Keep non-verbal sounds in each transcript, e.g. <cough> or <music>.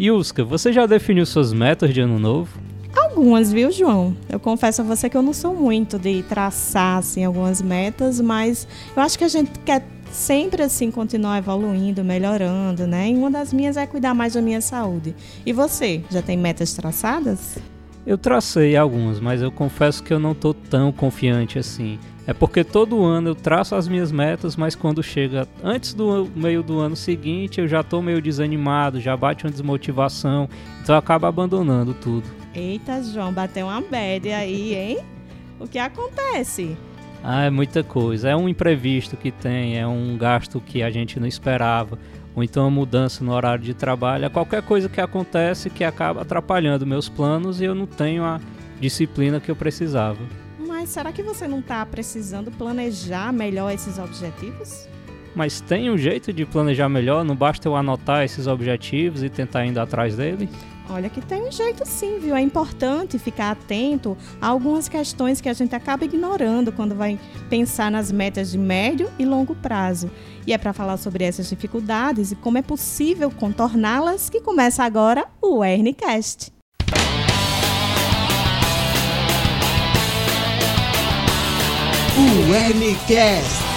Yuska, você já definiu suas metas de ano novo? Algumas, viu, João? Eu confesso a você que eu não sou muito de traçar assim, algumas metas, mas eu acho que a gente quer sempre assim continuar evoluindo, melhorando, né? E uma das minhas é cuidar mais da minha saúde. E você, já tem metas traçadas? Eu tracei algumas, mas eu confesso que eu não tô tão confiante assim. É porque todo ano eu traço as minhas metas, mas quando chega antes do meio do ano seguinte, eu já tô meio desanimado, já bate uma desmotivação, então eu acabo abandonando tudo. Eita, João, bateu uma bad aí, hein? O que acontece? Ah, é muita coisa. É um imprevisto que tem, é um gasto que a gente não esperava, ou então uma mudança no horário de trabalho. É qualquer coisa que acontece que acaba atrapalhando meus planos e eu não tenho a disciplina que eu precisava. Mas será que você não está precisando planejar melhor esses objetivos? Mas tem um jeito de planejar melhor? Não basta eu anotar esses objetivos e tentar ir atrás dele? Olha que tem um jeito sim, viu? É importante ficar atento a algumas questões que a gente acaba ignorando quando vai pensar nas metas de médio e longo prazo. E é para falar sobre essas dificuldades e como é possível contorná-las que começa agora o Ernicast. O Ernicast.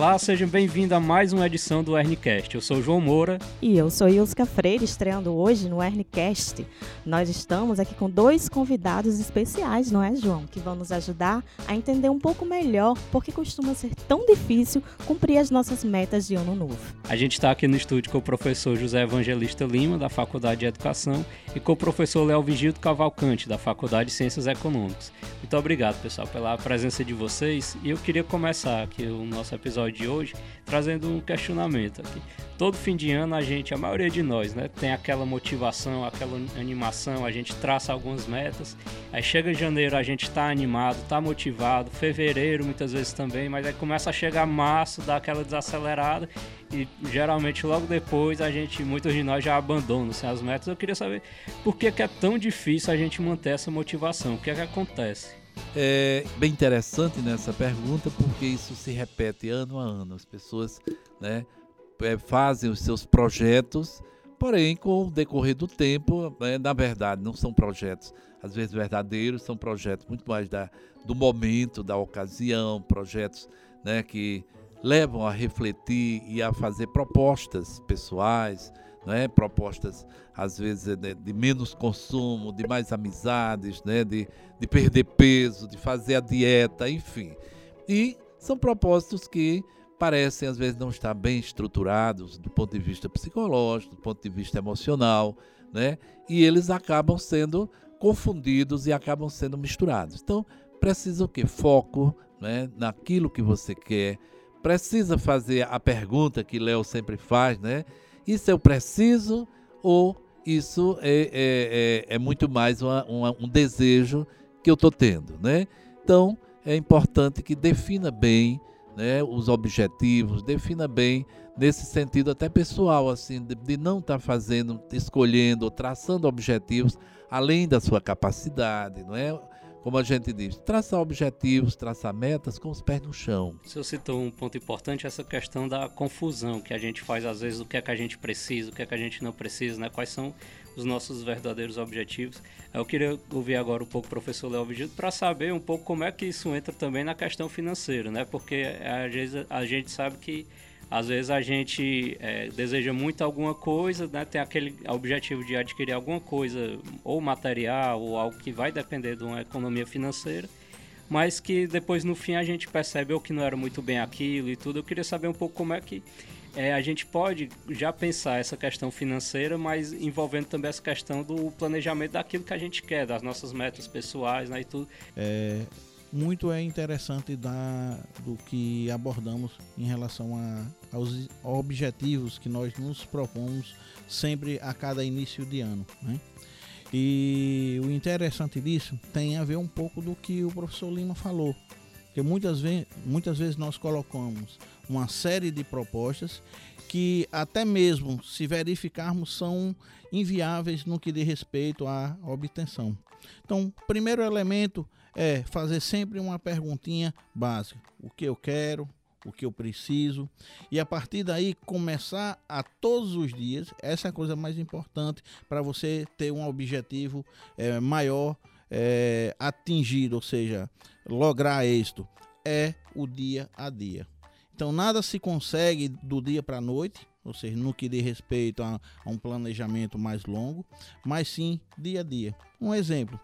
Olá, sejam bem-vindos a mais uma edição do Ernicast. Eu sou o João Moura. E eu sou Ilska Freire, estreando hoje no Ernicast. Nós estamos aqui com dois convidados especiais, não é, João? Que vão nos ajudar a entender um pouco melhor por que costuma ser tão difícil cumprir as nossas metas de ano novo. A gente está aqui no estúdio com o professor José Evangelista Lima, da Faculdade de Educação, e com o professor Léo Vigildo Cavalcante, da Faculdade de Ciências Econômicas. Muito obrigado, pessoal, pela presença de vocês. E eu queria começar aqui o nosso episódio episódio de hoje trazendo um questionamento aqui. Todo fim de ano a gente, a maioria de nós, né, tem aquela motivação, aquela animação, a gente traça algumas metas. Aí chega janeiro, a gente está animado, está motivado, fevereiro muitas vezes também, mas aí começa a chegar março, dá aquela desacelerada e geralmente logo depois a gente, muitos de nós já abandonam assim, as metas. Eu queria saber por que, que é tão difícil a gente manter essa motivação, o que é que acontece? É bem interessante nessa pergunta porque isso se repete ano a ano. As pessoas né, é, fazem os seus projetos, porém, com o decorrer do tempo, né, na verdade, não são projetos às vezes verdadeiros, são projetos muito mais da, do momento, da ocasião, projetos né, que levam a refletir e a fazer propostas pessoais, né? propostas às vezes de, de, menos consumo, de mais amizades, né? de, de perder peso, de fazer a dieta, enfim. E são propósitos que parecem às vezes não estar bem estruturados do ponto de vista psicológico, do ponto de vista emocional, né? E eles acabam sendo confundidos e acabam sendo misturados. Então, precisa o quê? Foco, né? Naquilo que você quer. Precisa fazer a pergunta que Léo sempre faz, né? Isso eu preciso ou isso é, é, é, é muito mais uma, uma, um desejo que eu estou tendo, né? Então é importante que defina bem né, os objetivos, defina bem nesse sentido até pessoal, assim, de, de não estar tá fazendo, escolhendo, traçando objetivos além da sua capacidade, não é? Como a gente diz, traçar objetivos, traçar metas com os pés no chão. O senhor citou um ponto importante, essa questão da confusão que a gente faz às vezes, o que é que a gente precisa, o que é que a gente não precisa, né? Quais são os nossos verdadeiros objetivos. Eu queria ouvir agora um pouco o professor Léo Vigildo para saber um pouco como é que isso entra também na questão financeira, né? Porque às vezes a gente sabe que às vezes a gente é, deseja muito alguma coisa, né? tem aquele objetivo de adquirir alguma coisa, ou material, ou algo que vai depender de uma economia financeira, mas que depois no fim a gente percebe ou que não era muito bem aquilo e tudo. Eu queria saber um pouco como é que é, a gente pode já pensar essa questão financeira, mas envolvendo também essa questão do planejamento daquilo que a gente quer, das nossas metas pessoais né, e tudo. É, muito é interessante da, do que abordamos em relação a, aos objetivos que nós nos propomos sempre a cada início de ano. Né? E o interessante disso tem a ver um pouco do que o professor Lima falou, que muitas, vezes, muitas vezes nós colocamos uma série de propostas que até mesmo se verificarmos são inviáveis no que diz respeito à obtenção. Então, primeiro elemento é fazer sempre uma perguntinha básica: o que eu quero, o que eu preciso. E a partir daí começar a todos os dias, essa é a coisa mais importante para você ter um objetivo é, maior é, atingido, ou seja, lograr êxito, é o dia a dia. Então nada se consegue do dia para a noite, ou seja, no que diz respeito a, a, um planejamento mais longo, mas sim dia a dia. Um exemplo,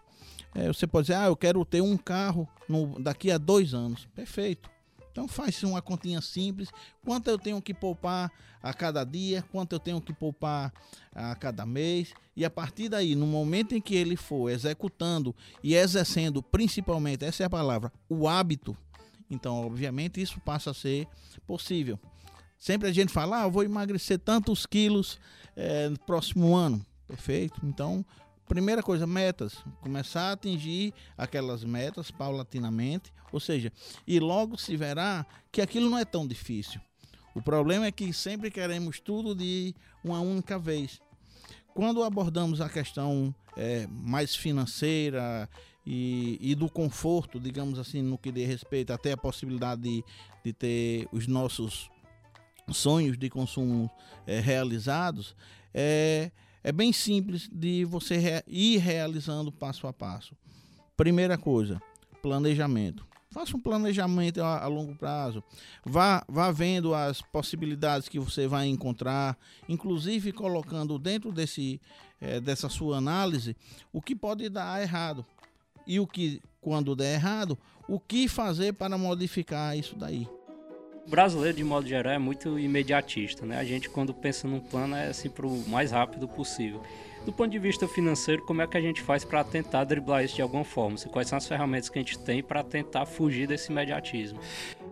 é, você pode dizer, ah, eu quero ter um carro no, daqui a dois anos. Perfeito. Então faz uma continha simples, quanto eu tenho que poupar a cada dia, quanto eu tenho que poupar a cada mês, e a partir daí, no momento em que ele for executando e exercendo, principalmente, essa é a palavra, o hábito, então obviamente isso passa a ser possível. Sempre a gente fala, ah, eu vou emagrecer tantos quilos é, no próximo ano. Perfeito. Então, primeira coisa, metas. Começar a atingir aquelas metas paulatinamente. Ou seja, e logo se verá que aquilo não é tão difícil. O problema é que sempre queremos tudo de uma única vez. Quando abordamos a questão é, mais financeira e, e, do conforto, digamos assim, no que diz respeito até a possibilidade de, de ter os nossos sonhos de consumo é, realizados, é, é bem simples de você ir realizando passo a passo. Primeira coisa, planejamento. Faça um planejamento a, a, longo prazo. Vá, vá vendo as possibilidades que você vai encontrar, inclusive colocando dentro desse, é, dessa sua análise o que pode dar errado. E o que, quando der errado, o que fazer para modificar isso daí o brasileiro, de modo geral, é muito imediatista, né? A gente, quando pensa num plano, é assim para o mais rápido possível. Do ponto de vista financeiro, como é que a gente faz para tentar driblar isso de alguma forma? Quais são as ferramentas que a gente tem para tentar fugir desse imediatismo?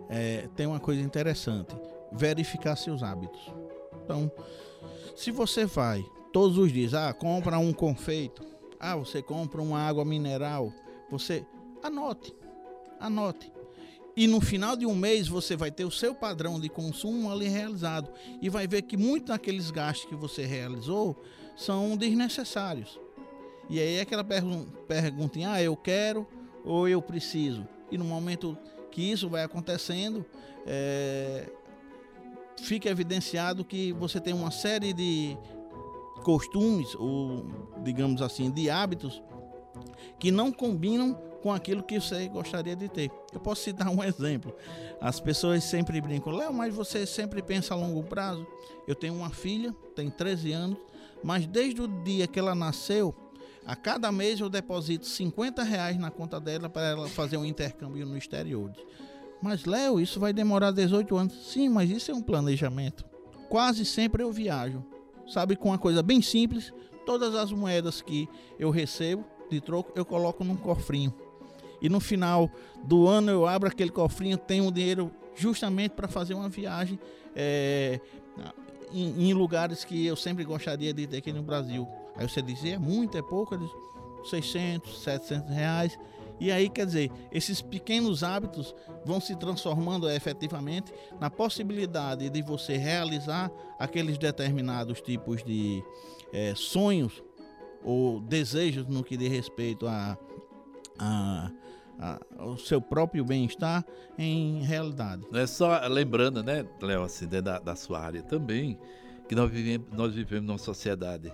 É, tem uma coisa interessante: verificar seus hábitos. Então, se você vai todos os dias, ah, compra um confeito, ah, você compra uma água mineral, você anote, anote. E no final de um mês você vai ter o seu padrão de consumo ali realizado e vai ver que muitos daqueles gastos que você realizou são desnecessários. E aí é aquela pergun perguntinha, ah, eu quero ou eu preciso. E no momento que isso vai acontecendo, é, fica evidenciado que você tem uma série de costumes ou digamos assim de hábitos que não combinam com aquilo que você gostaria de ter. Eu posso citar um exemplo. As pessoas sempre brincam, Léo, mas você sempre pensa a longo prazo. Eu tenho uma filha, tem 13 anos, mas desde o dia que ela nasceu, a cada mês eu deposito 50 reais na conta dela para ela fazer um intercâmbio no exterior. Mas, Léo, isso vai demorar 18 anos. Sim, mas isso é um planejamento. Quase sempre eu viajo. Sabe, com uma coisa bem simples, todas as moedas que eu recebo de troco, eu coloco num cofrinho e no final do ano eu abro aquele cofrinho, tenho um dinheiro justamente para fazer uma viagem é, em, em, lugares que eu sempre gostaria de ter aqui no Brasil. Aí você dizia, é muito, é pouco, eu 600, 700 reais. E aí, quer dizer, esses pequenos hábitos vão se transformando efetivamente na possibilidade de você realizar aqueles determinados tipos de é, sonhos ou desejos no que diz respeito a, a a, o seu próprio bem-estar em realidade. Não é só lembrando, né, Léo, assim, da, da sua área também, que nós vivemos, nós vivemos numa sociedade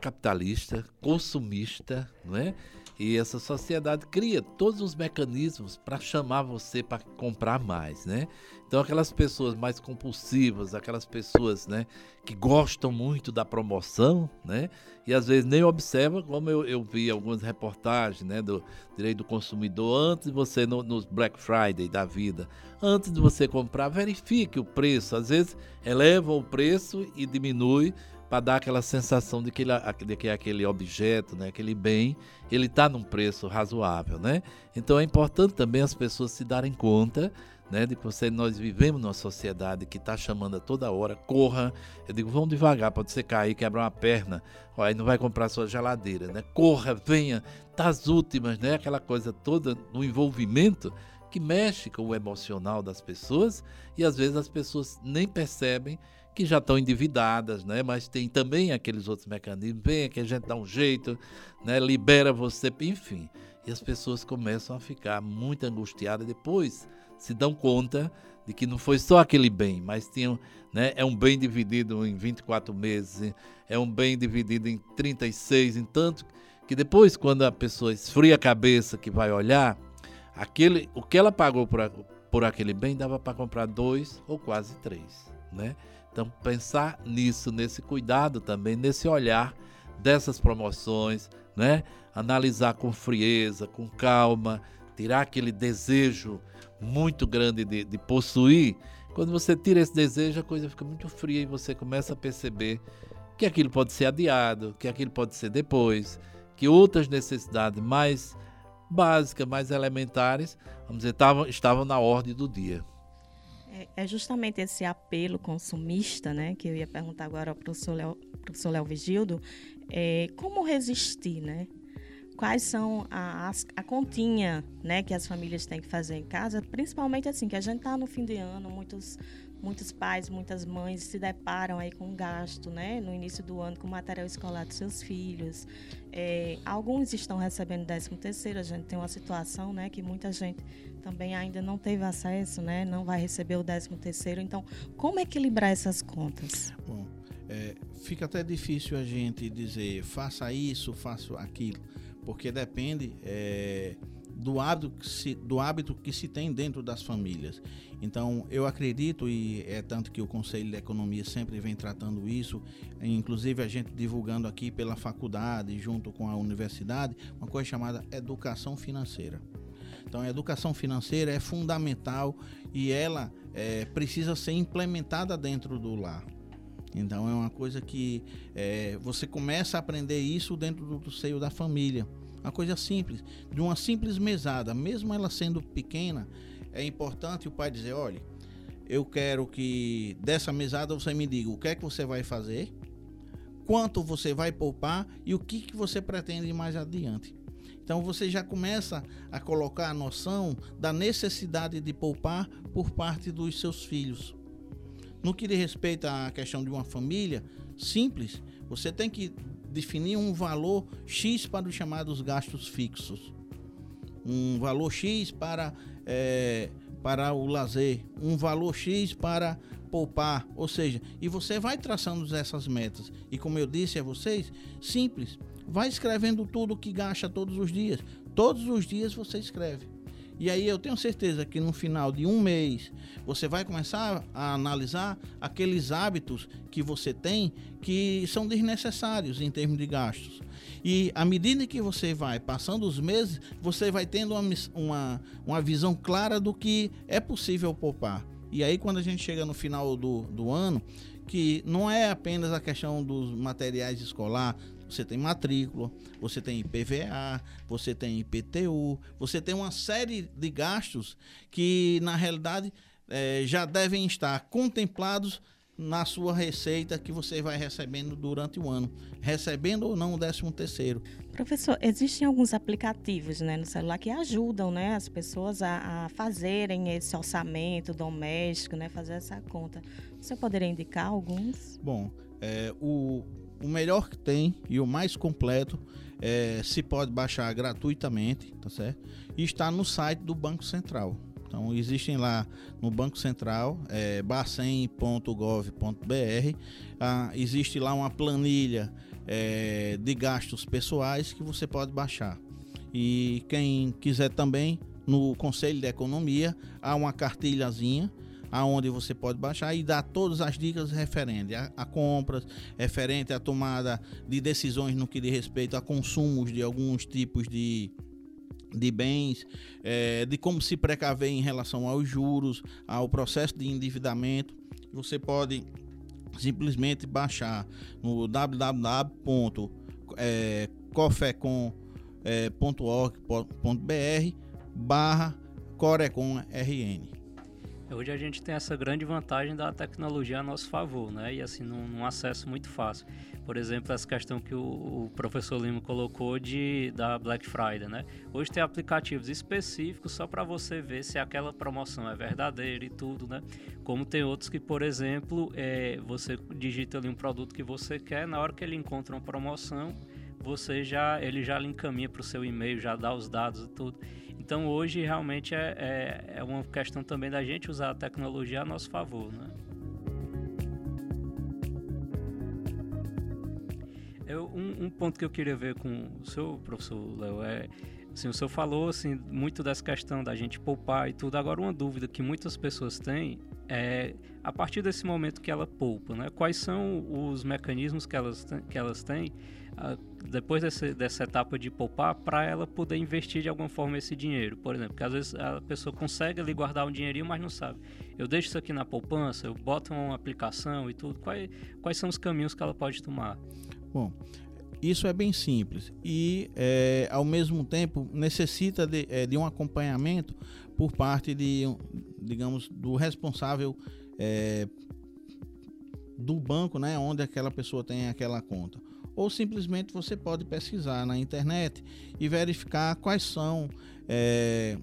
capitalista, consumista, não é? E essa sociedade cria todos os mecanismos para chamar você para comprar mais, né? Então aquelas pessoas mais compulsivas, aquelas pessoas, né, que gostam muito da promoção, né? E às vezes nem observam, como eu, eu vi algumas reportagens, né, do direito do consumidor antes de você no, nos Black Friday da vida, antes de você comprar, verifique o preço. Às vezes eleva o preço e diminui para dar aquela sensação de que, ele, de que aquele objeto, né, aquele bem, ele está num preço razoável, né? Então é importante também as pessoas se darem conta, né, de que você, nós vivemos numa sociedade que está chamando a toda hora, corra, eu digo, vamos devagar, pode você cair, quebrar uma perna, ó, aí não vai comprar sua geladeira, né? Corra, venha, tá as últimas, né? Aquela coisa toda no envolvimento que mexe com o emocional das pessoas e às vezes as pessoas nem percebem que já estão endividadas, né? Mas tem também aqueles outros mecanismos, vem que a gente dá um jeito, né? Libera você, enfim. E as pessoas começam a ficar muito angustiadas depois se dão conta de de que não foi só aquele bem, mas tinha, né, é um bem dividido em 24 meses, é um bem dividido em 36, em tanto que depois, quando a pessoa esfria a cabeça, que vai olhar, aquele, o que ela pagou por, por aquele bem dava para comprar dois ou quase três, né? Então, pensar nisso, nesse cuidado também, nesse olhar dessas promoções, né? Analisar com frieza, com calma, tirar aquele desejo muito grande de, de possuir. Quando você tira esse desejo, a coisa fica muito fria e você começa a perceber que aquilo pode ser adiado, que aquilo pode ser depois, que outras necessidades mais básicas, mais elementares, vamos dizer, estavam, estavam na ordem do dia. É, é justamente esse apelo consumista, né, que eu ia perguntar agora ao professor Léo, professor Léo Vigildo, é, como resistir, né? Quais são a, a, continha, né, que as famílias têm que fazer em casa, principalmente assim, que a gente está no fim de ano, muitos muitos pais, muitas mães se deparam aí com gasto, né, no início do ano com material escolar dos seus filhos. É, alguns estão recebendo 13 terceiro, a gente tem uma situação, né, que muita gente também ainda não teve acesso, né, não vai receber o 13 terceiro. Então, como equilibrar essas contas? Bom, é, fica até difícil a gente dizer faça isso, faça aquilo, porque depende é, do, hábito que se, do hábito que se tem dentro das famílias. Então, eu acredito, e é tanto que o Conselho de Economia sempre vem tratando isso, inclusive a gente divulgando aqui pela faculdade, junto com a universidade, uma coisa chamada educação financeira. Então, a educação financeira é fundamental e ela é, precisa ser implementada dentro do lar. Então é uma coisa que é, você começa a aprender isso dentro do, do seio da família. Uma coisa simples, de uma simples mesada, mesmo ela sendo pequena, é importante o pai dizer, olha, eu quero que dessa mesada você me diga o que é que você vai fazer, quanto você vai poupar e o que, que você pretende mais adiante. Então você já começa a colocar a noção da necessidade de poupar por parte dos seus filhos. No que diz respeito à questão de uma família, simples, você tem que definir um valor X para os chamados gastos fixos. Um valor X para, é, para o lazer, um valor X para poupar, ou seja, e você vai traçando essas metas. E como eu disse a vocês, simples, vai escrevendo tudo que gasta todos os dias. Todos os dias você escreve. E aí eu tenho certeza que no final de um mês você vai começar a analisar aqueles hábitos que você tem que são desnecessários em termos de gastos. E à medida que você vai passando os meses, você vai tendo uma, uma, uma visão clara do que é possível poupar. E aí, quando a gente chega no final do, do ano, que não é apenas a questão dos materiais escolar, você tem matrícula, você tem IPVA, você tem IPTU, você tem uma série de gastos que, na realidade, é, já devem estar contemplados na sua receita que você vai recebendo durante o ano, recebendo ou não o 13 terceiro. Professor, existem alguns aplicativos né, no celular que ajudam né, as pessoas a, a fazerem esse orçamento doméstico, né, fazer essa conta. Você poderia indicar alguns? Bom, é, o, o melhor que tem e o mais completo é, se pode baixar gratuitamente, tá certo? E está no site do Banco Central. Então existem lá no Banco Central, é, bacen.gov.br, ah, existe lá uma planilha é, de gastos pessoais que você pode baixar. E quem quiser também, no Conselho de Economia, há uma cartilhazinha aonde você pode baixar e dar todas as dicas referentes a, a, compras, referente à tomada de decisões no que diz respeito a consumos de alguns tipos de, de bens, é, de como se precaver em relação aos juros, ao processo de endividamento. Você pode simplesmente baixar no www.cofecom.org.br barra Corecon RN. Hoje a gente tem essa grande vantagem da tecnologia a nosso favor, né? E assim, num, num acesso muito fácil. Por exemplo, essa questão que o, o, professor Lima colocou de da Black Friday, né? Hoje tem aplicativos específicos só para você ver se aquela promoção é verdadeira e tudo, né? Como tem outros que, por exemplo, é, você digita ali um produto que você quer, na hora que ele encontra uma promoção, você já ele já lhe encaminha para o seu e-mail, já dá os dados e tudo. Então hoje realmente é, é, é uma questão também da gente usar a tecnologia a nosso favor, né? Eu, um, um, ponto que eu queria ver com o seu professor Léo é assim, o senhor falou assim muito dessa questão da gente poupar e tudo. Agora uma dúvida que muitas pessoas têm é a partir desse momento que ela poupa, né? Quais são os mecanismos que elas que elas têm depois desse, dessa etapa de poupar para ela poder investir de alguma forma esse dinheiro, por exemplo, porque às vezes a pessoa consegue ali guardar um dinheirinho, mas não sabe. Eu deixo isso aqui na poupança, eu boto uma aplicação e tudo. Quais, quais são os caminhos que ela pode tomar? Bom, isso é bem simples e, é, ao mesmo tempo, necessita de, é, de, um acompanhamento por parte de, digamos, do responsável é, do banco, né, onde aquela pessoa tem aquela conta ou simplesmente você pode pesquisar na internet e verificar quais são é,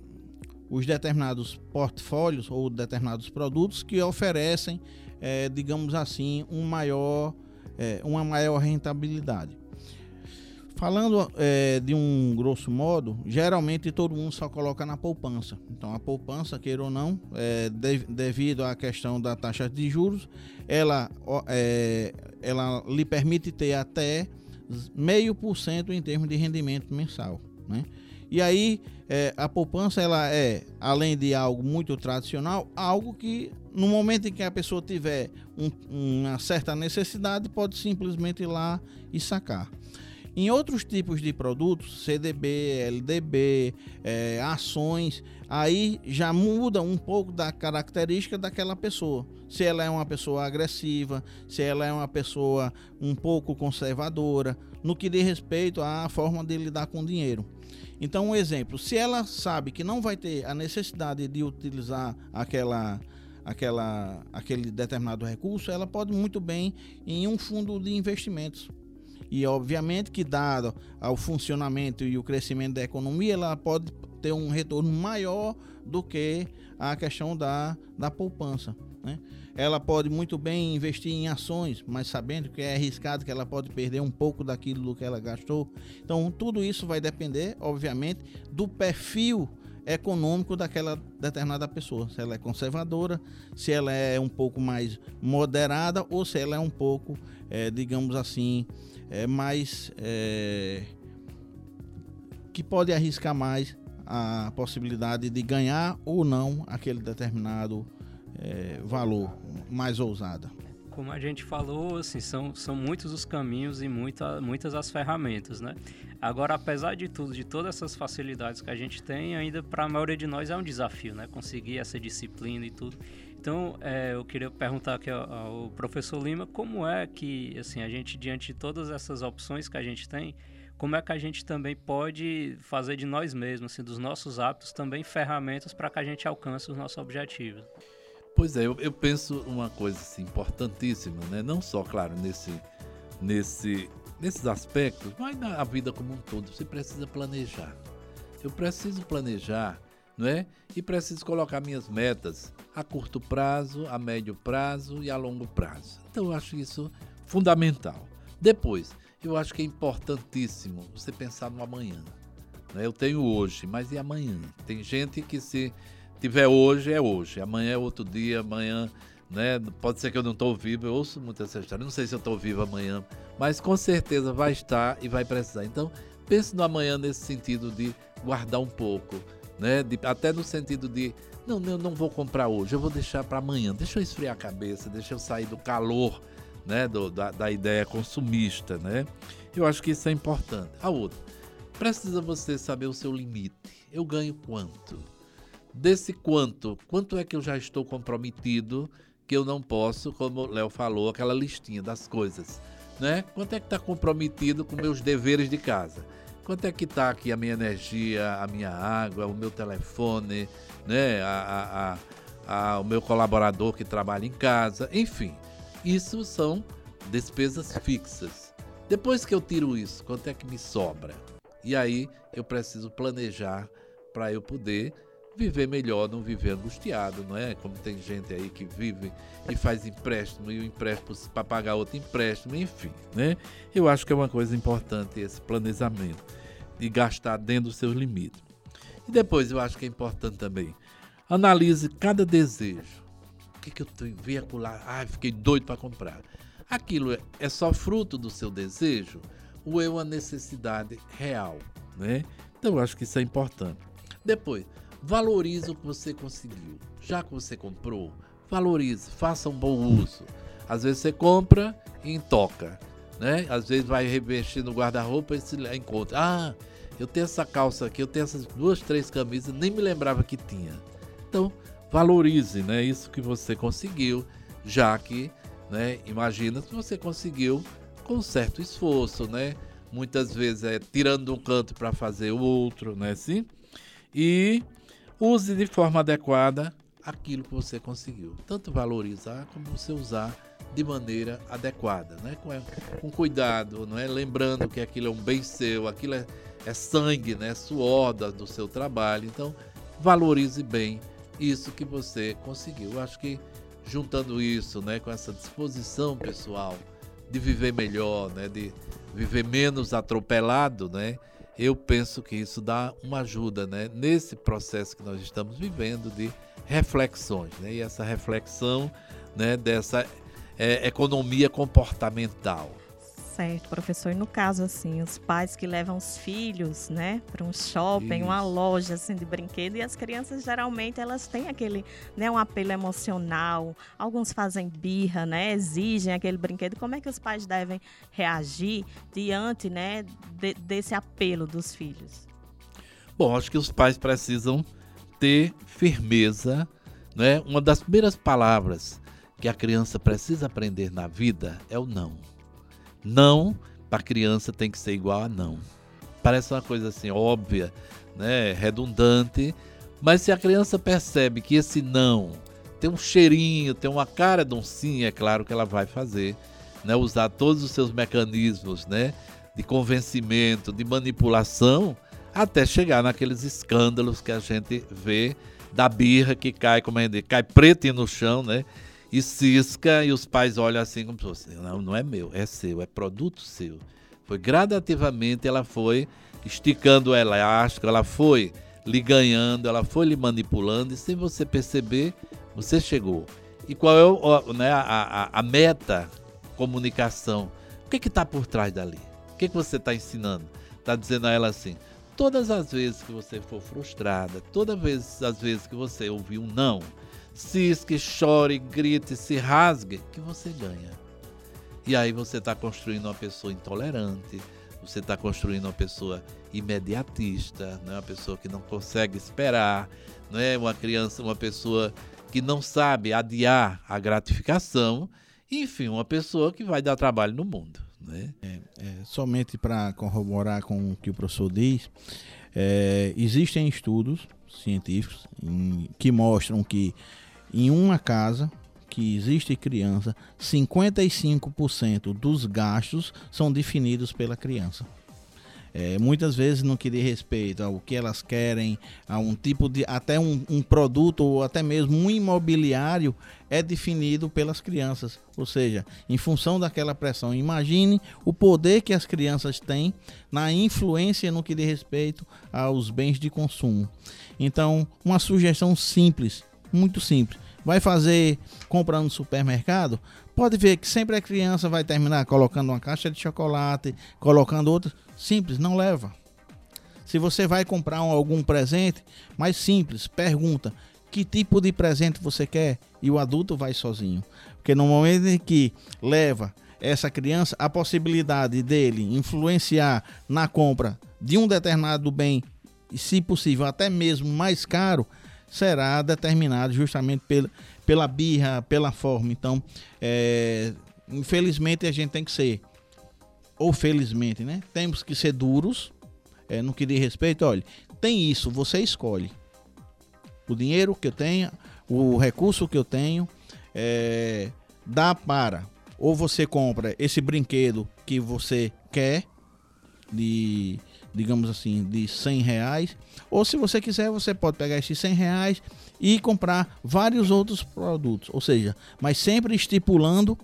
os determinados portfólios ou determinados produtos que oferecem, é, digamos assim, um maior, é, uma maior rentabilidade. Falando é, de um grosso modo, geralmente todo mundo só coloca na poupança. Então a poupança, queira ou não, é, de, devido à questão da taxa de juros, ela, é, ela lhe permite ter até meio por cento em termos de rendimento mensal. Né? E aí é, a poupança ela é, além de algo muito tradicional, algo que no momento em que a pessoa tiver um, uma certa necessidade, pode simplesmente ir lá e sacar. Em outros tipos de produtos, CDB, LDB, é, ações, aí já muda um pouco da característica daquela pessoa. Se ela é uma pessoa agressiva, se ela é uma pessoa um pouco conservadora, no que diz respeito à forma de lidar com o dinheiro. Então, um exemplo: se ela sabe que não vai ter a necessidade de utilizar aquela aquela, aquele determinado recurso, ela pode muito bem em um fundo de investimentos. E obviamente que dado ao funcionamento e o crescimento da economia, ela pode ter um retorno maior do que a questão da, da poupança. Né? Ela pode muito bem investir em ações, mas sabendo que é arriscado que ela pode perder um pouco daquilo que ela gastou. Então, tudo isso vai depender, obviamente, do perfil econômico daquela determinada pessoa. Se ela é conservadora, se ela é um pouco mais moderada ou se ela é um pouco, é, digamos assim, é, mais. É, que pode arriscar mais a possibilidade de ganhar ou não aquele determinado é, valor mais ousada. Como a gente falou, assim, são, são muitos os caminhos e muita, muitas as ferramentas, né? Agora, apesar de tudo, de todas essas facilidades que a gente tem, ainda para a maioria de nós é um desafio, né? Conseguir essa disciplina e tudo. Então, é, eu queria perguntar aqui ao, ao, professor Lima, como é que, assim, a gente, diante de todas essas opções que a gente tem, como é que a gente também pode fazer de nós mesmos, assim, dos nossos hábitos, também ferramentas para que a gente alcance os nossos objetivos? Pois é, eu, eu, penso uma coisa assim, importantíssima, né? Não só, claro, nesse, nesse, nesses aspectos, mas na vida como um todo. Você precisa planejar. Eu preciso planejar é? E preciso colocar minhas metas a curto prazo, a médio prazo e a longo prazo. Então eu acho isso fundamental. Depois, eu acho que é importantíssimo você pensar no amanhã. Né? Eu tenho hoje, mas e amanhã? Tem gente que se tiver hoje é hoje, amanhã é outro dia, amanhã, né? Pode ser que eu não estou vivo, eu ouço muito essa história. Não sei se eu estou vivo amanhã, mas com certeza vai estar e vai precisar. Então, pense no amanhã nesse sentido de guardar um pouco, né? De, até no sentido de não, eu não vou comprar hoje, eu vou deixar para amanhã. Deixa eu esfriar a cabeça, deixa eu sair do calor, né? Do, da, da ideia consumista, né? Eu acho que isso é importante. A outra, precisa você saber o seu limite. Eu ganho quanto? Desse quanto, quanto é que eu já estou comprometido que eu não posso, como o Léo falou, aquela listinha das coisas, né? Quanto é que está comprometido com meus deveres de casa? Quanto é que está aqui a minha energia, a minha água, o meu telefone, né? A, a, a, o meu colaborador que trabalha em casa, enfim. Isso são despesas fixas. Depois que eu tiro isso, quanto é que me sobra? E aí eu preciso planejar para eu poder viver melhor, não viver angustiado, não é? Como tem gente aí que vive e faz empréstimo e o empréstimo para pagar outro empréstimo, enfim, né? Eu acho que é uma coisa importante esse planejamento de gastar dentro dos seus limites. E depois eu acho que é importante também. Analise cada desejo. O que, que eu tenho veicular? Ah, fiquei doido para comprar. Aquilo é, é só fruto do seu desejo ou é uma necessidade real, né? Então eu acho que isso é importante. Depois, valorize o que você conseguiu. Já que você comprou, valorize, faça um bom uso. Às vezes você compra e intoca, né? Às vezes vai revestir no guarda-roupa e se encontra. Ah, eu tenho essa calça aqui, eu tenho essas duas, três camisas, nem me lembrava que tinha. Então, valorize, né? Isso que você conseguiu, já que, né? Imagina se você conseguiu com certo esforço, né? Muitas vezes é tirando um canto para fazer o outro, né? Sim? E use de forma adequada aquilo que você conseguiu. Tanto valorizar como você usar de maneira adequada, né? com, com cuidado, não é? lembrando que aquilo é um bem seu, aquilo é, é sangue, né? suor do seu trabalho. Então, valorize bem isso que você conseguiu. Eu acho que juntando isso né, com essa disposição pessoal de viver melhor, né, de viver menos atropelado, né, eu penso que isso dá uma ajuda né, nesse processo que nós estamos vivendo de reflexões. Né, e essa reflexão né, dessa é, economia comportamental. Certo, professor. E no caso, assim, os pais que levam os filhos, né, para um shopping, Isso. uma loja, assim, de brinquedo, e as crianças, geralmente, elas têm aquele, né, um apelo emocional. Alguns fazem birra, né, exigem aquele brinquedo. Como é que os pais devem reagir diante, né, de, desse apelo dos filhos? Bom, acho que os pais precisam ter firmeza, né? Uma das primeiras palavras que a criança precisa aprender na vida é o não. Não para criança tem que ser igual a não. Parece uma coisa assim óbvia, né, redundante, mas se a criança percebe que esse não tem um cheirinho, tem uma cara de um sim, é claro que ela vai fazer, né, usar todos os seus mecanismos, né, de convencimento, de manipulação, até chegar naqueles escândalos que a gente vê da birra que cai, como a diz, cai preto no chão, né? E cisca e os pais olham assim como se fosse, não, não é meu, é seu, é produto seu. Foi gradativamente, ela foi esticando o elástico, ela foi lhe ganhando, ela foi lhe manipulando e sem você perceber, você chegou. E qual é o, né, a, a, a meta comunicação? O que está por trás dali? O que, que você está ensinando? Está dizendo a ela assim, todas as vezes que você for frustrada, todas as vezes que você ouvir um não, cisque, chore, grite, se rasgue, que você ganha. E aí você está construindo uma pessoa intolerante, você está construindo uma pessoa imediatista, né? uma pessoa que não consegue esperar, não é uma criança, uma pessoa que não sabe adiar a gratificação, enfim, uma pessoa que vai dar trabalho no mundo. Né? É, é, somente para corroborar com o que o professor diz, é, existem estudos científicos em, que mostram que em uma casa que existe criança, 55% dos gastos são definidos pela criança. É, muitas vezes no que diz respeito ao que elas querem, a um tipo de até um, um, produto ou até mesmo um imobiliário é definido pelas crianças, ou seja, em função daquela pressão. Imagine o poder que as crianças têm na influência no que diz respeito aos bens de consumo. Então, uma sugestão simples muito simples. Vai fazer compra no supermercado, pode ver que sempre a criança vai terminar colocando uma caixa de chocolate, colocando outra. Simples, não leva. Se você vai comprar um, algum presente, mais simples, pergunta que tipo de presente você quer e o adulto vai sozinho. Porque no momento em que leva essa criança, a possibilidade dele influenciar na compra de um determinado bem, e se possível até mesmo mais caro, será determinado justamente pela, pela birra, pela forma. Então, é, infelizmente a gente tem que ser, ou felizmente, né? Temos que ser duros é, no que diz respeito. Olha, tem isso, você escolhe. O dinheiro que eu tenho, o recurso que eu tenho, é, dá para. Ou você compra esse brinquedo que você quer, de digamos assim, de 100 reais. Ou se você quiser, você pode pegar esses 100 reais e comprar vários outros produtos. Ou seja, mas sempre estipulando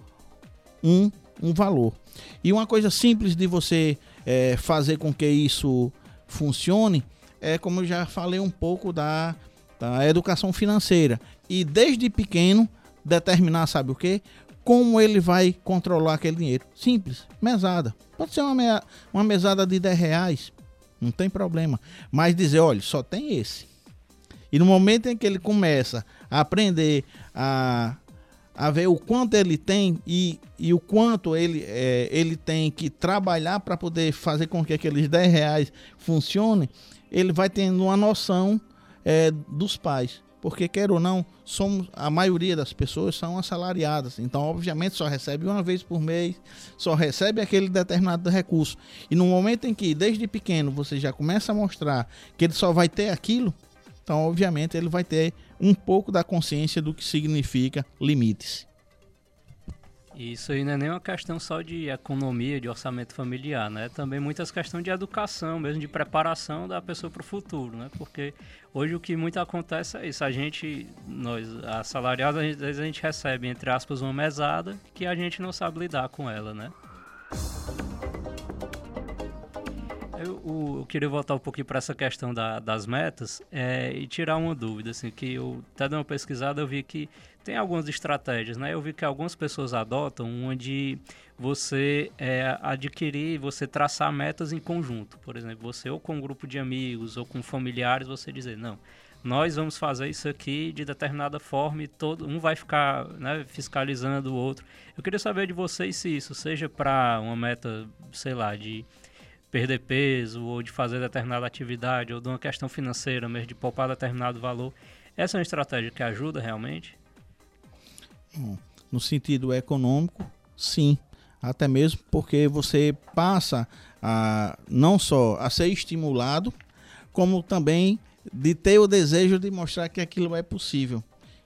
um, um valor. E uma coisa simples de você é, fazer com que isso funcione é como eu já falei um pouco da, da educação financeira. E desde pequeno determinar, sabe o que? Como ele vai controlar aquele dinheiro. Simples, mesada. Pode ser uma, uma mesada de 10 reais, não tem problema. Mas dizer, olha, só tem esse. E no momento em que ele começa a aprender a, a ver o quanto ele tem e, e o quanto ele, é, ele tem que trabalhar para poder fazer com que aqueles 10 reais funcionem, ele vai tendo uma noção é, dos pais porque quer ou não, somos a maioria das pessoas são assalariadas. Então, obviamente, só recebe uma vez por mês, só recebe aquele determinado recurso. E no momento em que desde pequeno você já começa a mostrar que ele só vai ter aquilo, então, obviamente, ele vai ter um pouco da consciência do que significa limites. Isso aí não é nem uma questão só de economia, de orçamento familiar, né? Também muitas questões de educação, mesmo de preparação da pessoa para o futuro, né? Porque hoje o que muito acontece é isso. A gente, nós assalariados, às vezes a gente recebe, entre aspas, uma mesada que a gente não sabe lidar com ela, né? Eu, eu, queria voltar um pouquinho para essa questão da, das metas é, e tirar uma dúvida, assim, que eu até dando uma pesquisada eu vi que tem algumas estratégias, né? Eu vi que algumas pessoas adotam onde você é, adquirir, você traçar metas em conjunto. Por exemplo, você ou com um grupo de amigos ou com familiares, você dizer, não, nós vamos fazer isso aqui de determinada forma e todo um vai ficar né, fiscalizando o outro. Eu queria saber de vocês se isso seja para uma meta, sei lá, de perder peso ou de fazer determinada atividade ou de uma questão financeira mesmo, de poupar determinado valor. Essa é uma estratégia que ajuda realmente? No sentido econômico, sim. Até mesmo porque você passa a não só a ser estimulado, como também de ter o desejo de mostrar que aquilo é possível.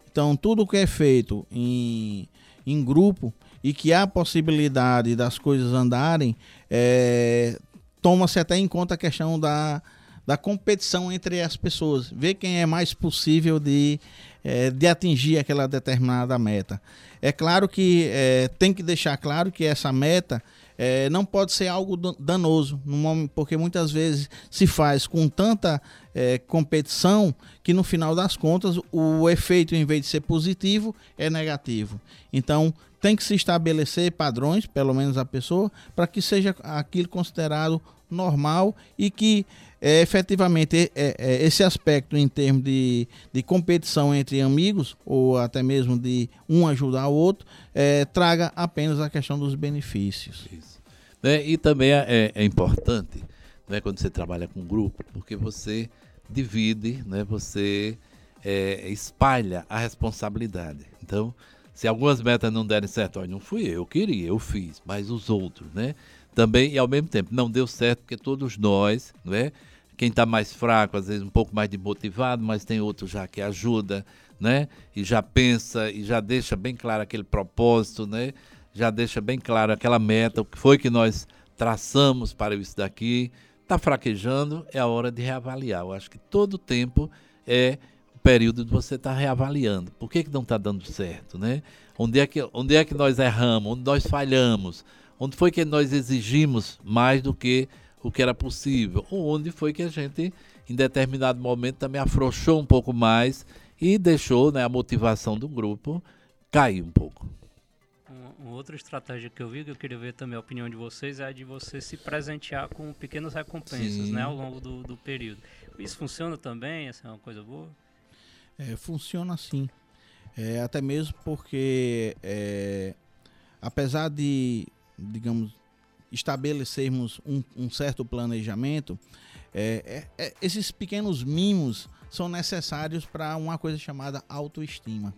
Então, tudo que é feito em, em grupo e que há possibilidade das coisas andarem, é, toma-se até em conta a questão da, da competição entre as pessoas, ver quem é mais possível de, é, de atingir aquela determinada meta. É claro que é, tem que deixar claro que essa meta é, não pode ser algo danoso, porque muitas vezes se faz com tanta é, competição que no final das contas o efeito, em vez de ser positivo, é negativo. Então tem que se estabelecer padrões, pelo menos a pessoa, para que seja aquilo considerado normal e que é, efetivamente é, é, esse aspecto em termos de, de competição entre amigos ou até mesmo de um ajudar o outro é, traga apenas a questão dos benefícios. Né? E também é, é, é importante né, quando você trabalha com grupo, porque você divide, né, você espalha a responsabilidade. Então, se algumas metas não derem certo, olha, não fui eu, eu queria, eu fiz, mas os outros, né? também e ao mesmo tempo não deu certo porque todos nós, não é? Quem está mais fraco, às vezes um pouco mais desmotivado, mas tem outro já que ajuda, né? E já pensa e já deixa bem claro aquele propósito, né? Já deixa bem claro aquela meta, o que foi que nós traçamos para isso daqui. Está fraquejando, é a hora de reavaliar. Eu acho que todo tempo é período de você estar tá reavaliando. Por que, que não está dando certo, né? Onde é, que, onde é que nós erramos? Onde nós falhamos? Onde foi que nós exigimos mais do que o que era possível? Ou onde foi que a gente, em determinado momento, também afrouxou um pouco mais e deixou né, a motivação do grupo cair um pouco? Uma outra estratégia que eu vi, que eu queria ver também a opinião de vocês, é a de você se presentear com pequenas recompensas né, ao longo do, do período. Isso funciona também? Essa é uma coisa boa? É, funciona sim. É, até mesmo porque, é, apesar de digamos, estabelecermos um, um certo planejamento, é, é, é, esses pequenos mimos são necessários para uma coisa chamada autoestima.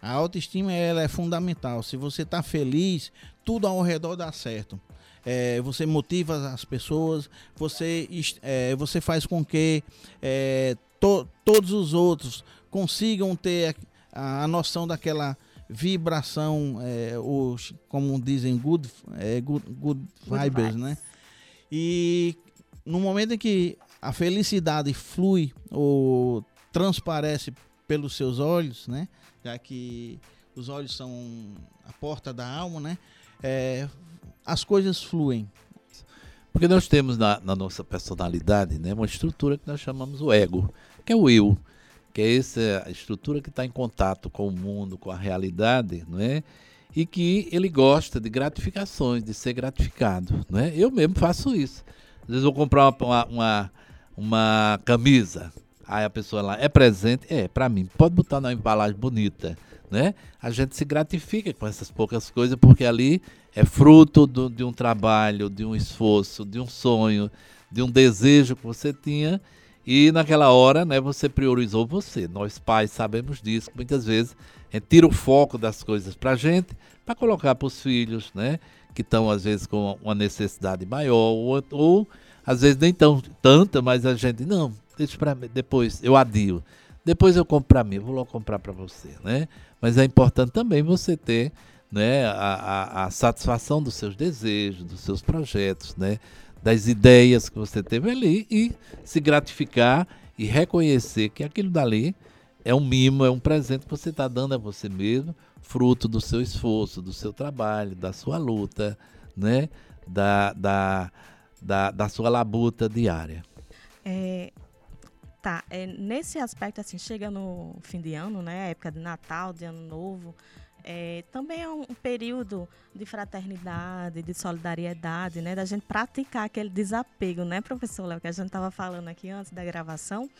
A autoestima ela é fundamental. Se você está feliz, tudo ao redor dá certo. É, você motiva as pessoas, você, é, você faz com que é, to, todos os outros consigam ter a, a noção daquela vibração, é, os, como dizem, good, é, good, good, good vibes, vibes, né? E no momento em que a felicidade flui ou transparece pelos seus olhos, né? Já que os olhos são a porta da alma, né? É, as coisas fluem. Porque nós temos na, na, nossa personalidade né, uma estrutura que nós chamamos o ego, que é o eu, que é essa estrutura que está em contato com o mundo, com a realidade, não é? e que ele gosta de gratificações, de ser gratificado. Né? Eu mesmo faço isso. Às vezes vou comprar uma, uma, uma camisa, aí a pessoa lá, é presente? É, para mim, pode botar na embalagem bonita. Né? A gente se gratifica com essas poucas coisas, porque ali é fruto do, de um trabalho, de um esforço, de um sonho, de um desejo que você tinha e naquela hora, né, você priorizou você. Nós pais sabemos disso, muitas vezes tira o foco das coisas para a gente, para colocar para os filhos, né, que estão às vezes com uma necessidade maior, ou, ou às vezes nem tão tanta, mas a gente, não, deixa para depois, eu adio. Depois eu compro para mim, vou logo comprar para você, né? Mas é importante também você ter né, a, a, a satisfação dos seus desejos, dos seus projetos, né? Das ideias que você teve ali e se gratificar e reconhecer que aquilo dali é um mimo, é um presente que você está dando a você mesmo, fruto do seu esforço, do seu trabalho, da sua luta, né? da, da, da, da sua labuta diária. É, tá, é, nesse aspecto, assim, chega no fim de ano, né? Época de Natal, de Ano Novo, é, também é um período de fraternidade, de solidariedade, né? Da gente praticar aquele desapego, né, professor Léo, que a gente estava falando aqui antes da gravação.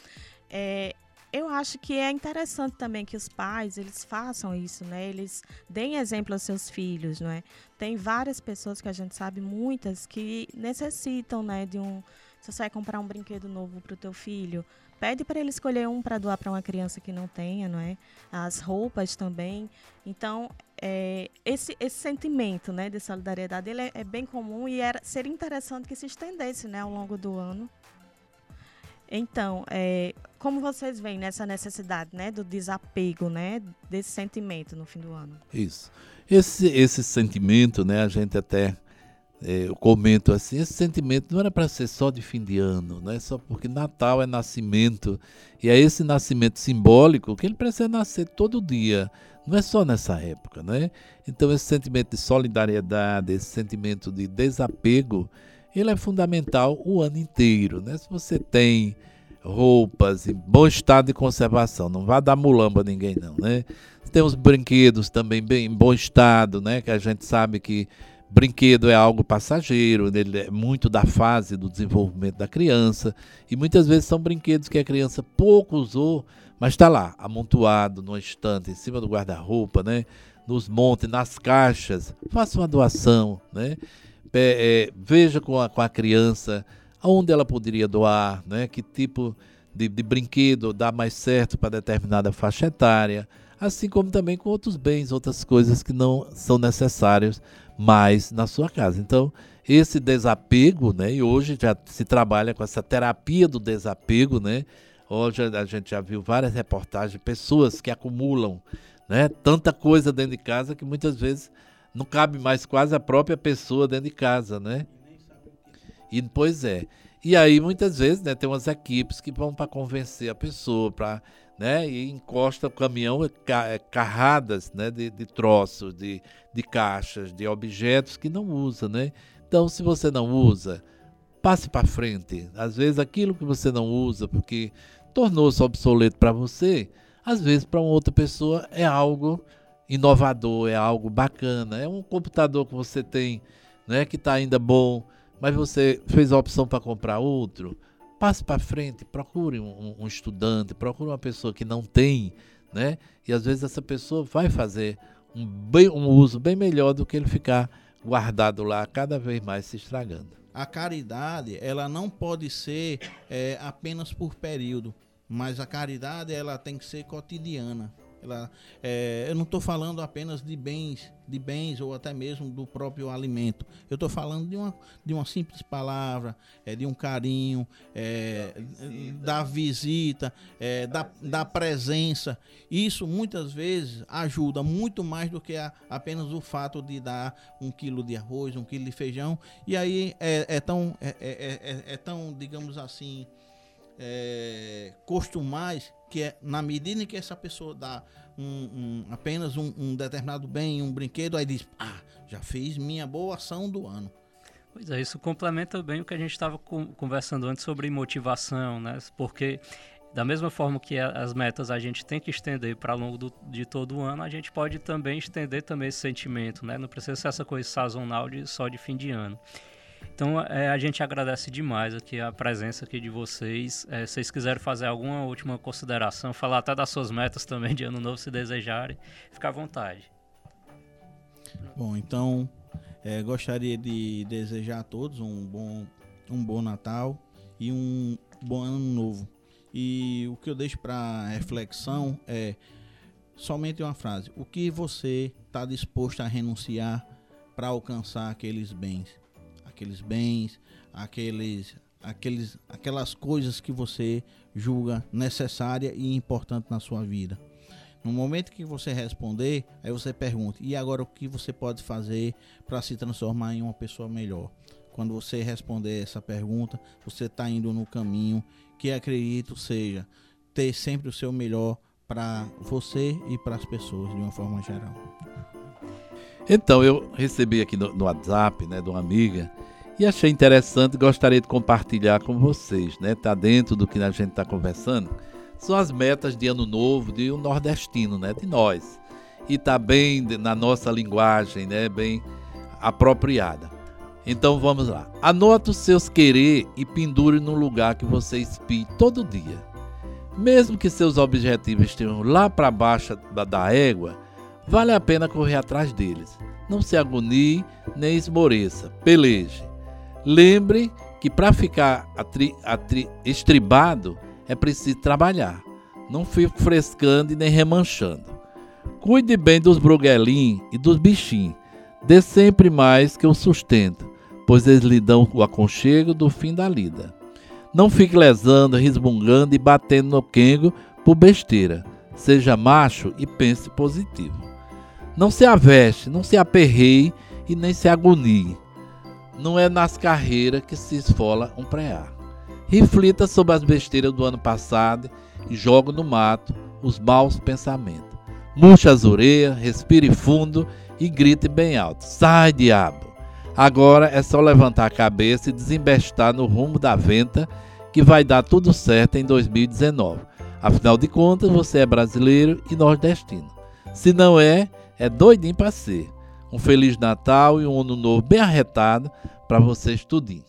É, eu acho que é interessante também que os pais eles façam isso, né? Eles deem exemplo aos seus filhos, não é? Tem várias pessoas que a gente sabe, muitas que necessitam, né, de um se você vai comprar um brinquedo novo para o teu filho, pede para ele escolher um para doar para uma criança que não tenha, não é? As roupas também. Então, é, esse, esse sentimento né, de solidariedade ele é, é, bem comum e era, seria interessante que se estendesse né, ao longo do ano. Então, é, como vocês veem nessa necessidade né, do desapego né, desse sentimento no fim do ano? Isso. Esse, esse sentimento, né, a gente até eu comento assim, esse sentimento não era para ser só de fim de ano, não é só porque Natal é nascimento e é esse nascimento simbólico que ele precisa nascer todo dia, não é só nessa época, né? Então esse sentimento de solidariedade, esse sentimento de desapego, ele é fundamental o ano inteiro, né? Se você tem roupas em bom estado de conservação, não vá dar mulamba a ninguém não, né? Tem os brinquedos também bem em bom estado, né? Que a gente sabe que Brinquedo é algo passageiro, ele é muito da fase do desenvolvimento da criança e muitas vezes são brinquedos que a criança pouco usou, mas está lá, amontoado no estante, em cima do guarda-roupa, né? nos montes, nas caixas. Faça uma doação, né? É, é, veja com a, com a criança aonde ela poderia doar, né? que tipo de, de brinquedo dá mais certo para determinada faixa etária, assim como também com outros bens, outras coisas que não são necessárias mais na sua casa. Então, esse desapego, né? E hoje já se trabalha com essa terapia do desapego, né? Hoje a gente já viu várias reportagens de pessoas que acumulam, né? Tanta coisa dentro de casa que muitas vezes não cabe mais quase a própria pessoa dentro de casa, né? E pois é. E aí muitas vezes, né, tem umas equipes que vão para convencer a pessoa para né? E encosta o caminhão é é carradas, né? De, de troços, de, de caixas, de objetos que não usa, né? Então, se você não usa, passe para frente. Às vezes, aquilo que você não usa, porque tornou-se obsoleto para você, às vezes para uma outra pessoa é algo inovador, é algo bacana. É um computador que você tem, né? Que está ainda bom, mas você fez a opção para comprar outro passe para frente, procure um, um, estudante, procure uma pessoa que não tem, né? E às vezes essa pessoa vai fazer um, bem, um uso bem melhor do que ele ficar guardado lá, cada vez mais se estragando. A caridade, ela não pode ser é, apenas por período, mas a caridade ela tem que ser cotidiana. Ela, é, eu não estou falando apenas de bens, de bens ou até mesmo do próprio alimento. Eu estou falando de uma, de uma simples palavra, é, de um carinho, é, da visita, é, da, da presença. Isso muitas vezes ajuda muito mais do que a, apenas o fato de dar um quilo de arroz, um quilo de feijão. E aí é, é tão, é, é tão, digamos assim, é, costumais que é na medida em que essa pessoa dá um, um, apenas um, um, determinado bem, um brinquedo, aí diz, ah, já fiz minha boa ação do ano. Pois é, isso complementa bem o que a gente estava conversando antes sobre motivação, né? Porque da mesma forma que as metas a gente tem que estender para longo do, de todo o ano, a gente pode também estender também esse sentimento, né? Não precisa ser essa coisa sazonal de, só de fim de ano. Então é, a gente agradece demais aqui a presença aqui de vocês. É, se vocês quiserem fazer alguma última consideração, falar até das suas metas também de ano novo, se desejarem, fica à vontade. Bom, então é, gostaria de desejar a todos um bom, um bom Natal e um bom ano novo. E o que eu deixo para reflexão é somente uma frase: o que você está disposto a renunciar para alcançar aqueles bens? Aqueles bens, aqueles, aqueles, aquelas coisas que você julga necessária e importante na sua vida. No momento que você responder, aí você pergunta: e agora o que você pode fazer para se transformar em uma pessoa melhor? Quando você responder essa pergunta, você está indo no caminho que acredito seja ter sempre o seu melhor para você e para as pessoas de uma forma geral. Então, eu recebi aqui no, no WhatsApp, né, de uma amiga, e achei interessante, gostaria de compartilhar com vocês, né? Tá dentro do que a gente está conversando. São as metas de ano novo de um nordestino, né? De nós. E tá bem na nossa linguagem, né? Bem apropriada. Então vamos lá. Anote os seus querer e pendure no lugar que você espie todo dia. Mesmo que seus objetivos estejam lá para baixo da, da égua, vale a pena correr atrás deles. Não se agonie nem esmoreça. Peleje. Lembre que para ficar atri, atri, estribado é preciso trabalhar. Não fique frescando e nem remanchando. Cuide bem dos bruguelinhos e dos bichinhos. Dê sempre mais que o sustento, pois eles lhe dão o aconchego do fim da lida. Não fique lesando, resmungando e batendo no quengo por besteira. Seja macho e pense positivo. Não se aveste, não se aperreie e nem se agonie não é nas carreiras que se esfola um preá. Reflita sobre as besteiras do ano passado e jogue no mato os maus pensamentos. Murche as orelhas, respire fundo e grite bem alto: Sai, diabo! Agora é só levantar a cabeça e desembestar no rumo da venta que vai dar tudo certo em 2019. Afinal de contas, você é brasileiro e nordestino. Se não é, é doidinho para ser. Um Feliz Natal e um Ano Novo bem arretado para vocês tudinho.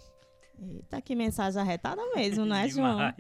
Eita, que mensagem arretada mesmo, não é, <laughs> João?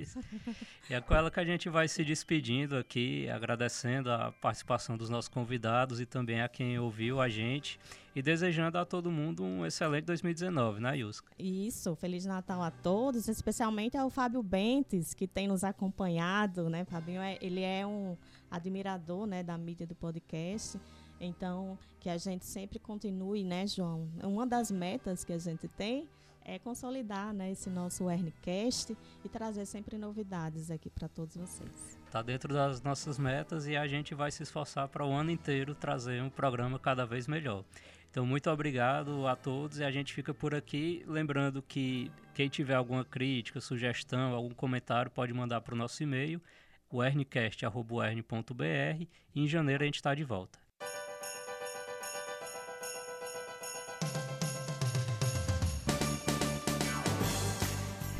e é com ela que a gente vai se despedindo aqui, agradecendo a participação dos nossos convidados e também a quem ouviu a gente e desejando a todo mundo um excelente 2019, né, Yuska? Isso, Feliz Natal a todos, especialmente ao Fábio Bentes, que tem nos acompanhado, né? Fabinho, é, ele é um admirador, né, da mídia do podcast então, que a gente sempre continue, né, João? Uma das metas que a gente tem é consolidar né, esse nosso Wernicast e trazer sempre novidades aqui para todos vocês. Está dentro das nossas metas e a gente vai se esforçar para o ano inteiro trazer um programa cada vez melhor. Então, muito obrigado a todos e a gente fica por aqui. Lembrando que quem tiver alguma crítica, sugestão, algum comentário, pode mandar para o nosso e-mail, o e em janeiro a gente está de volta.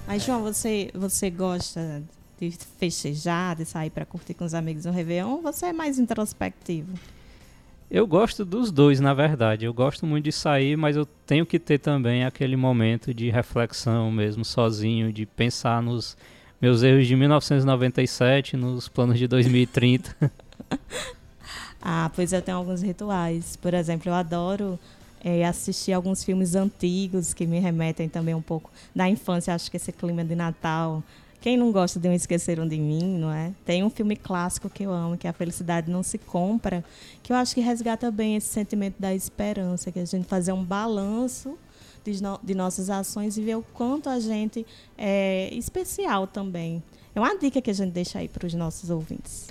Mas, João, você, você gosta de festejar, de sair para curtir com os amigos no Réveillon ou você é mais introspectivo? Eu gosto dos dois, na verdade. Eu gosto muito de sair, mas eu tenho que ter também aquele momento de reflexão mesmo, sozinho, de pensar nos meus erros de 1997, nos planos de 2030. <laughs> ah, pois eu tenho alguns rituais. Por exemplo, eu adoro é, assistir alguns filmes antigos que me remetem também um pouco da infância. Acho que esse clima de Natal. Quem não gosta de um Esqueceram de Mim, não é? Tem um filme clássico que eu amo, que é A Felicidade Não Se Compra, que eu acho que resgata bem esse sentimento da esperança, que a gente fazer um balanço de, no, de nossas ações e ver o quanto a gente é especial também. É uma dica que a gente deixa aí para os nossos ouvintes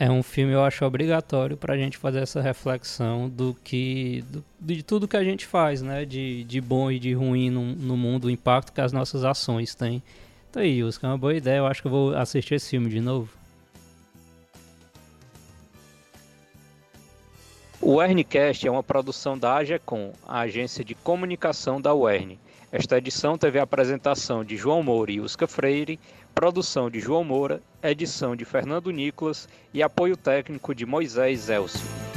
é um filme eu acho obrigatório para a gente fazer essa reflexão do que do, de tudo que a gente faz, né? De, de bom e de ruim no, no mundo, o impacto que as nossas ações têm. Então aí, Oscar, é uma boa ideia. Eu acho que eu vou assistir esse filme de novo. O Wernicast é uma produção da AGECOM, a agência de comunicação da UERN. Esta edição teve a apresentação de João Moura e Usca Freire, produção de João Moura, edição de Fernando Nicolas e apoio técnico de Moisés Elcio.